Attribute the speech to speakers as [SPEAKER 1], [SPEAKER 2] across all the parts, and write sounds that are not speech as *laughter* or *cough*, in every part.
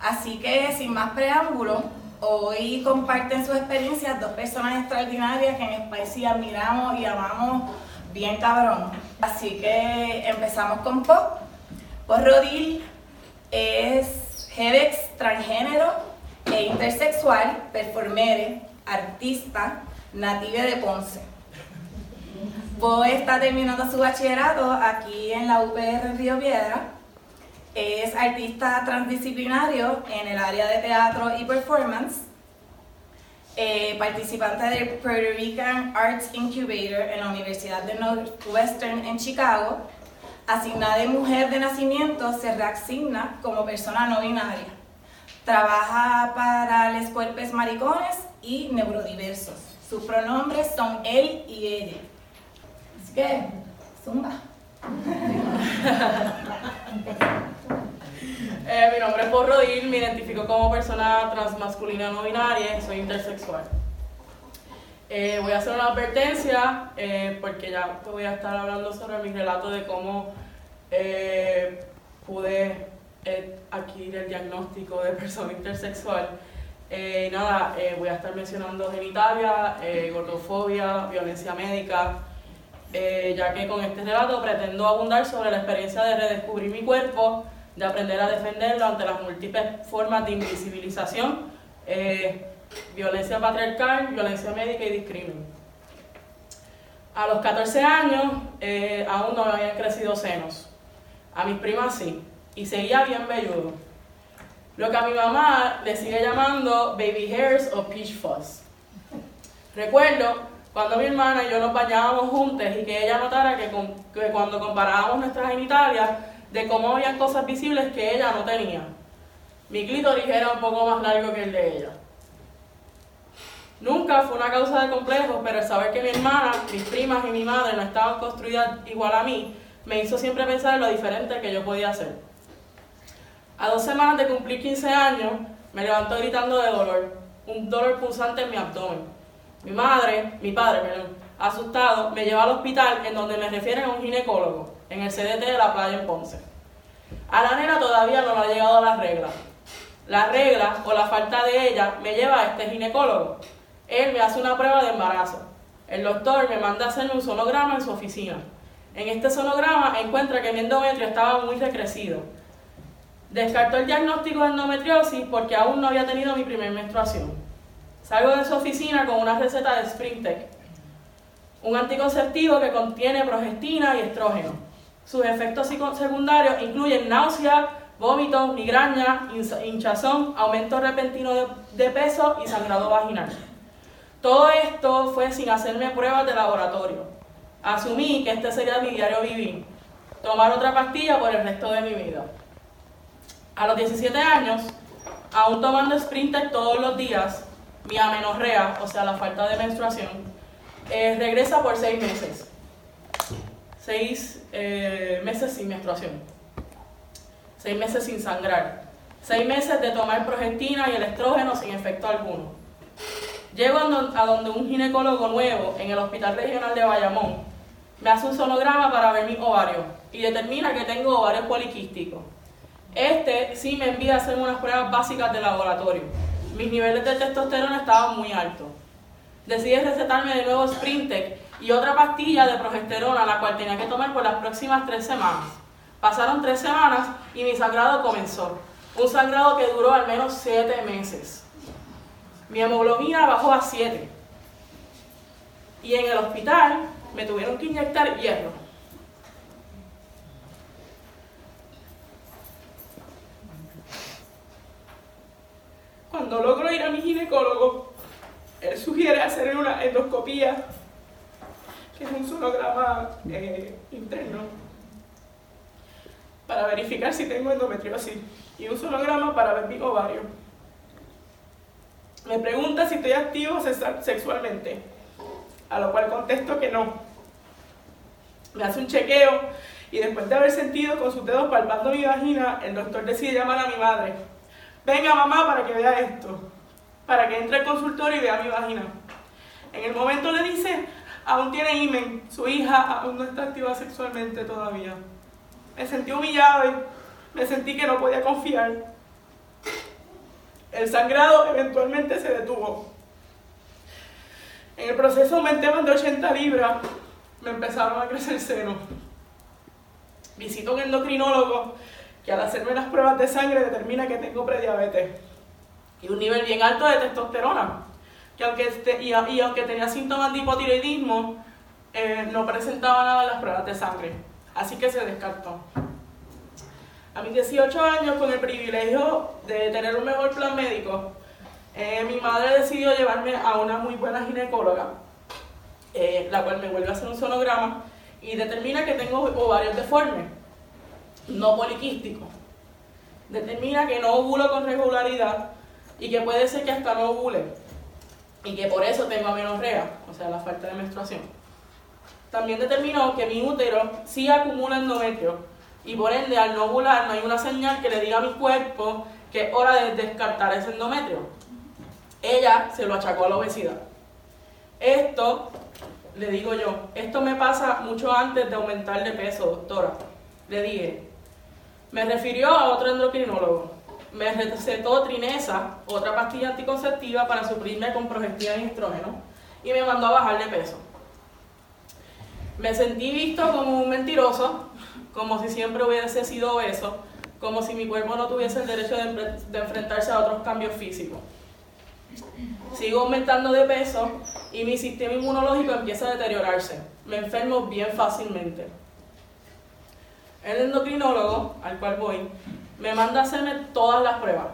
[SPEAKER 1] Así que sin más preámbulo, hoy comparten sus experiencias dos personas extraordinarias que en Spicy admiramos y amamos bien cabrón. Así que empezamos con Pop. Pop Rodil es Hebex transgénero e intersexual, performere, artista, nativa de Ponce. Pop está terminando su bachillerato aquí en la UPR Río Piedra. Es artista transdisciplinario en el área de teatro y performance. Eh, participante del Puerto Rican Arts Incubator en la Universidad de Northwestern en Chicago. Asignada de mujer de nacimiento, se reasigna como persona no binaria. Trabaja para les cuerpos maricones y neurodiversos. Sus pronombres son él y ella. Así que, zumba. *laughs*
[SPEAKER 2] Eh, mi nombre es Rodil, me identifico como persona transmasculina no binaria soy intersexual. Eh, voy a hacer una advertencia eh, porque ya voy a estar hablando sobre mi relato de cómo eh, pude eh, adquirir el diagnóstico de persona intersexual. Eh, nada, voy a estar mencionando genitalia, gordofobia, violencia médica, ya que con este relato pretendo abundar sobre la experiencia de redescubrir mi cuerpo, de aprender a defenderlo ante las múltiples formas de invisibilización, eh, violencia patriarcal, violencia médica y discriminación. A los 14 años eh, aún no me habían crecido senos. A mis primas sí. Y seguía bien velludo. Lo que a mi mamá le sigue llamando baby hairs o peach fuzz. Recuerdo cuando mi hermana y yo nos bañábamos juntas y que ella notara que, con- que cuando comparábamos nuestras genitalias, de cómo habían cosas visibles que ella no tenía. Mi clítoris era un poco más largo que el de ella. Nunca fue una causa de complejo, pero el saber que mi hermana, mis primas y mi madre no estaban construidas igual a mí, me hizo siempre pensar en lo diferente que yo podía hacer. A dos semanas de cumplir 15 años, me levanto gritando de dolor, un dolor pulsante en mi abdomen. Mi madre, mi padre, perdón, asustado, me lleva al hospital en donde me refieren a un ginecólogo, en el CDT de la playa en Ponce. A la nena todavía no le ha llegado la regla. La regla o la falta de ella me lleva a este ginecólogo. Él me hace una prueba de embarazo. El doctor me manda a hacerme un sonograma en su oficina. En este sonograma encuentra que mi endometrio estaba muy recrecido. Descartó el diagnóstico de endometriosis porque aún no había tenido mi primer menstruación. Salgo de su oficina con una receta de Springtech, un anticonceptivo que contiene progestina y estrógeno. Sus efectos secundarios incluyen náusea, vómitos, migraña, hinchazón, aumento repentino de peso y sangrado vaginal. Todo esto fue sin hacerme pruebas de laboratorio. Asumí que este sería mi diario vivir, tomar otra pastilla por el resto de mi vida. A los 17 años, aún tomando Sprinter todos los días, mi amenorrea, o sea, la falta de menstruación, eh, regresa por seis meses. Seis eh, meses sin menstruación. Seis meses sin sangrar. Seis meses de tomar progestina y el estrógeno sin efecto alguno. Llego a don- a donde un ginecólogo nuevo en el Hospital Regional de Bayamón me hace un sonograma para ver mis ovarios y determina que tengo ovarios poliquísticos. Este sí me envía a hacer unas pruebas básicas de laboratorio. Mis niveles de testosterona estaban muy altos. Decide recetarme de nuevo Sprintec y otra pastilla de progesterona, la cual tenía que tomar por las próximas tres semanas. Pasaron tres semanas y mi sangrado comenzó. Un sangrado que duró al menos siete meses. Mi hemoglobina bajó a 7. Y en el hospital me tuvieron que inyectar hierro. Cuando logro ir a mi ginecólogo, sugiere hacer una endoscopía, que es un sonograma eh, interno, para verificar si tengo endometriosis, y un sonograma para ver mi ovario. Me pregunta si estoy activo sexualmente, a lo cual contesto que no. Me hace un chequeo y después de haber sentido con sus dedos palpando mi vagina, el doctor decide llamar a mi madre. Venga mamá para que vea esto, para que entre al consultorio y vea mi vagina. En el momento le dice, aún tiene imen, su hija aún no está activa sexualmente todavía. Me sentí humillado me sentí que no podía confiar. El sangrado eventualmente se detuvo. En el proceso aumenté más de 80 libras, me empezaron a crecer senos. Visito un endocrinólogo que al hacerme las pruebas de sangre determina que tengo prediabetes y un nivel bien alto de testosterona. Que aunque este, y, aunque tenía síntomas de hipotiroidismo, eh, no presentaba nada en las pruebas de sangre. Así que se descartó. A mis 18 años, con el privilegio de tener un mejor plan médico, eh, mi madre decidió llevarme a una muy buena ginecóloga, eh, la cual me vuelve a hacer un sonograma y determina que tengo ovarios deformes, no poliquísticos. Determina que no ovulo con regularidad y que puede ser que hasta no ovule y que por eso tengo amenorrea, o sea, la falta de menstruación. También determinó que mi útero sí acumula endometrio y por ende al no ovular no hay una señal que le diga a mi cuerpo que es hora de descartar ese endometrio. Ella se lo achacó a la obesidad. Esto, le digo yo, esto me pasa mucho antes de aumentar de peso, doctora. Le dije, me refirió a otro endocrinólogo. Me recetó trinesa, otra pastilla anticonceptiva para suplirme con progestina y estrógeno, y me mandó a bajar de peso. Me sentí visto como un mentiroso, como si siempre hubiese sido obeso, como si mi cuerpo no tuviese el derecho de, de enfrentarse a otros cambios físicos. Sigo aumentando de peso y mi sistema inmunológico empieza a deteriorarse. Me enfermo bien fácilmente. El endocrinólogo, al cual voy, me manda a hacerme todas las pruebas.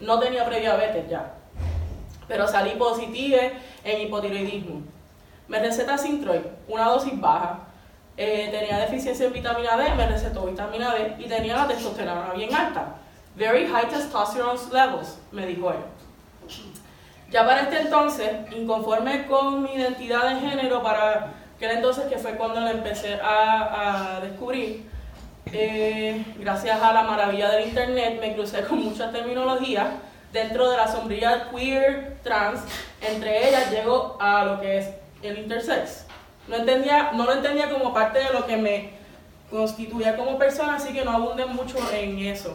[SPEAKER 2] No tenía prediabetes ya, pero salí positiva en hipotiroidismo. Me receta Sintroid, una dosis baja. Eh, tenía deficiencia en vitamina D, me recetó vitamina D y tenía la testosterona bien alta. Very high testosterone levels, me dijo él. Ya para este entonces, inconforme con mi identidad de género, para aquel entonces que fue cuando la empecé a, descubrir, eh, gracias a la maravilla del internet me crucé con muchas terminologías dentro de la sombrilla queer, trans, entre ellas llego a lo que es el intersex. No, entendía, no lo entendía como parte de lo que me constituía como persona, así que no abundé mucho en eso.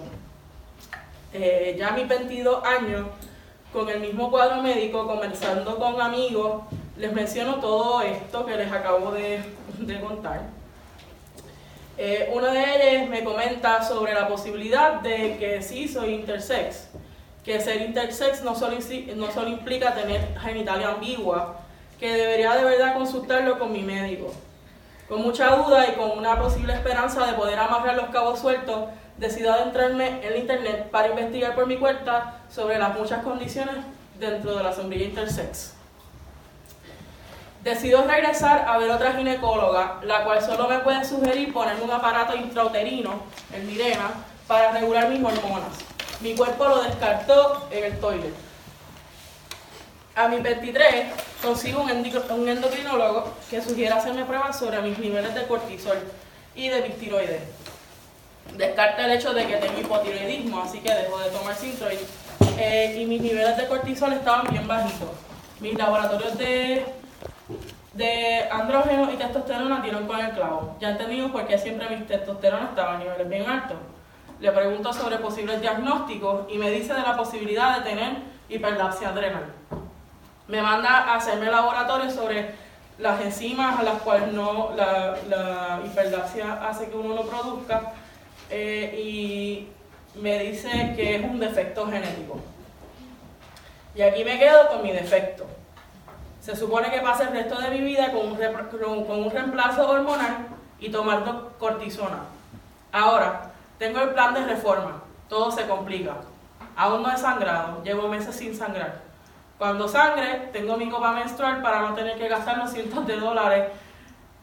[SPEAKER 2] Eh, ya a mis 22 años con el mismo cuadro médico, conversando con amigos, les menciono todo esto que les acabo de, contar. Eh, una de ellas me comenta sobre la posibilidad de que sí soy intersex, que ser intersex no solo, no solo implica tener genitalia ambigua, que debería de verdad consultarlo con mi médico. Con mucha duda y con una posible esperanza de poder amarrar los cabos sueltos, decido adentrarme en internet para investigar por mi cuenta sobre las muchas condiciones dentro de la sombrilla intersex. Decido regresar a ver otra ginecóloga, la cual solo me puede sugerir ponerme un aparato intrauterino, el Mirena, para regular mis hormonas. Mi cuerpo lo descartó en el toilet. A mis 23 consigo un, endocrinólogo que sugiere hacerme pruebas sobre mis niveles de cortisol y de mis tiroides descarta el hecho de que tengo hipotiroidismo, así que dejo de tomar Synthroid. Eh, y mis niveles de cortisol estaban bien bajitos. Mis laboratorios de, de andrógeno y testosterona dieron con el clavo. Ya entendimos por qué siempre mis testosterona estaban a niveles bien altos. Le pregunto sobre posibles diagnósticos y me dice de la posibilidad de tener hiperlapsia adrenal. Me manda a hacerme laboratorios sobre las enzimas a las cuales no, la, la hiperlapsia hace que uno no produzca eh, y me dice que es un defecto genético. Y aquí me quedo con mi defecto. Se supone que pase el resto de mi vida con un, con un reemplazo hormonal y tomando cortisona. Ahora, tengo el plan de reforma. Todo se complica. Aún no he sangrado, llevo meses sin sangrar. Cuando sangre, tengo mi copa menstrual para no tener que gastar los cientos de dólares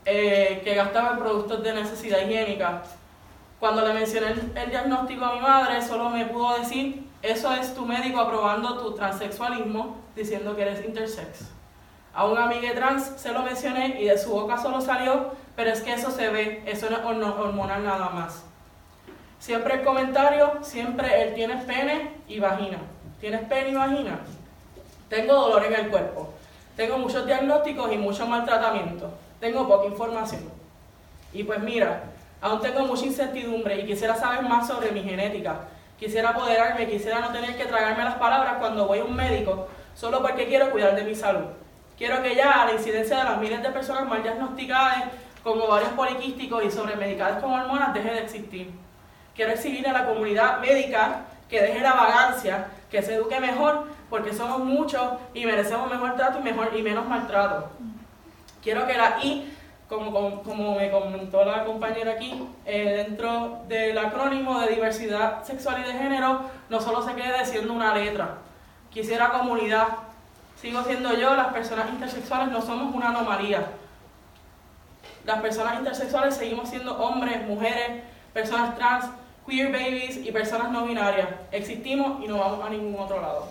[SPEAKER 2] eh, que gastaba en productos de necesidad higiénica cuando le mencioné el, diagnóstico a mi madre, solo me pudo decir, eso es tu médico aprobando tu transexualismo, diciendo que eres intersex. A un amigo trans se lo mencioné y de su boca solo salió, pero es que eso se ve, eso no es hormonal nada más. Siempre el comentario, siempre él tienes pene y vagina. ¿Tienes pene y vagina? Tengo dolor en el cuerpo. Tengo muchos diagnósticos y mucho maltratamiento. Tengo poca información. Y pues mira, Aún tengo mucha incertidumbre y quisiera saber más sobre mi genética. Quisiera apoderarme, quisiera no tener que tragarme las palabras cuando voy a un médico, solo porque quiero cuidar de mi salud. Quiero que ya la incidencia de las miles de personas mal diagnosticadas con ovarios poliquísticos y sobremedicadas con hormonas deje de existir. Quiero exigir a la comunidad médica que deje la vagancia, que se eduque mejor, porque somos muchos y merecemos mejor trato y, mejor, y menos maltrato. Quiero que la I, como, como, me comentó la compañera aquí, eh, dentro del acrónimo de diversidad sexual y de género, no solo se quede siendo una letra. Quisiera comunidad. Sigo siendo yo, las personas intersexuales no somos una anomalía. Las personas intersexuales seguimos siendo hombres, mujeres, personas trans, queer babies y personas no binarias. Existimos y no vamos a ningún otro lado.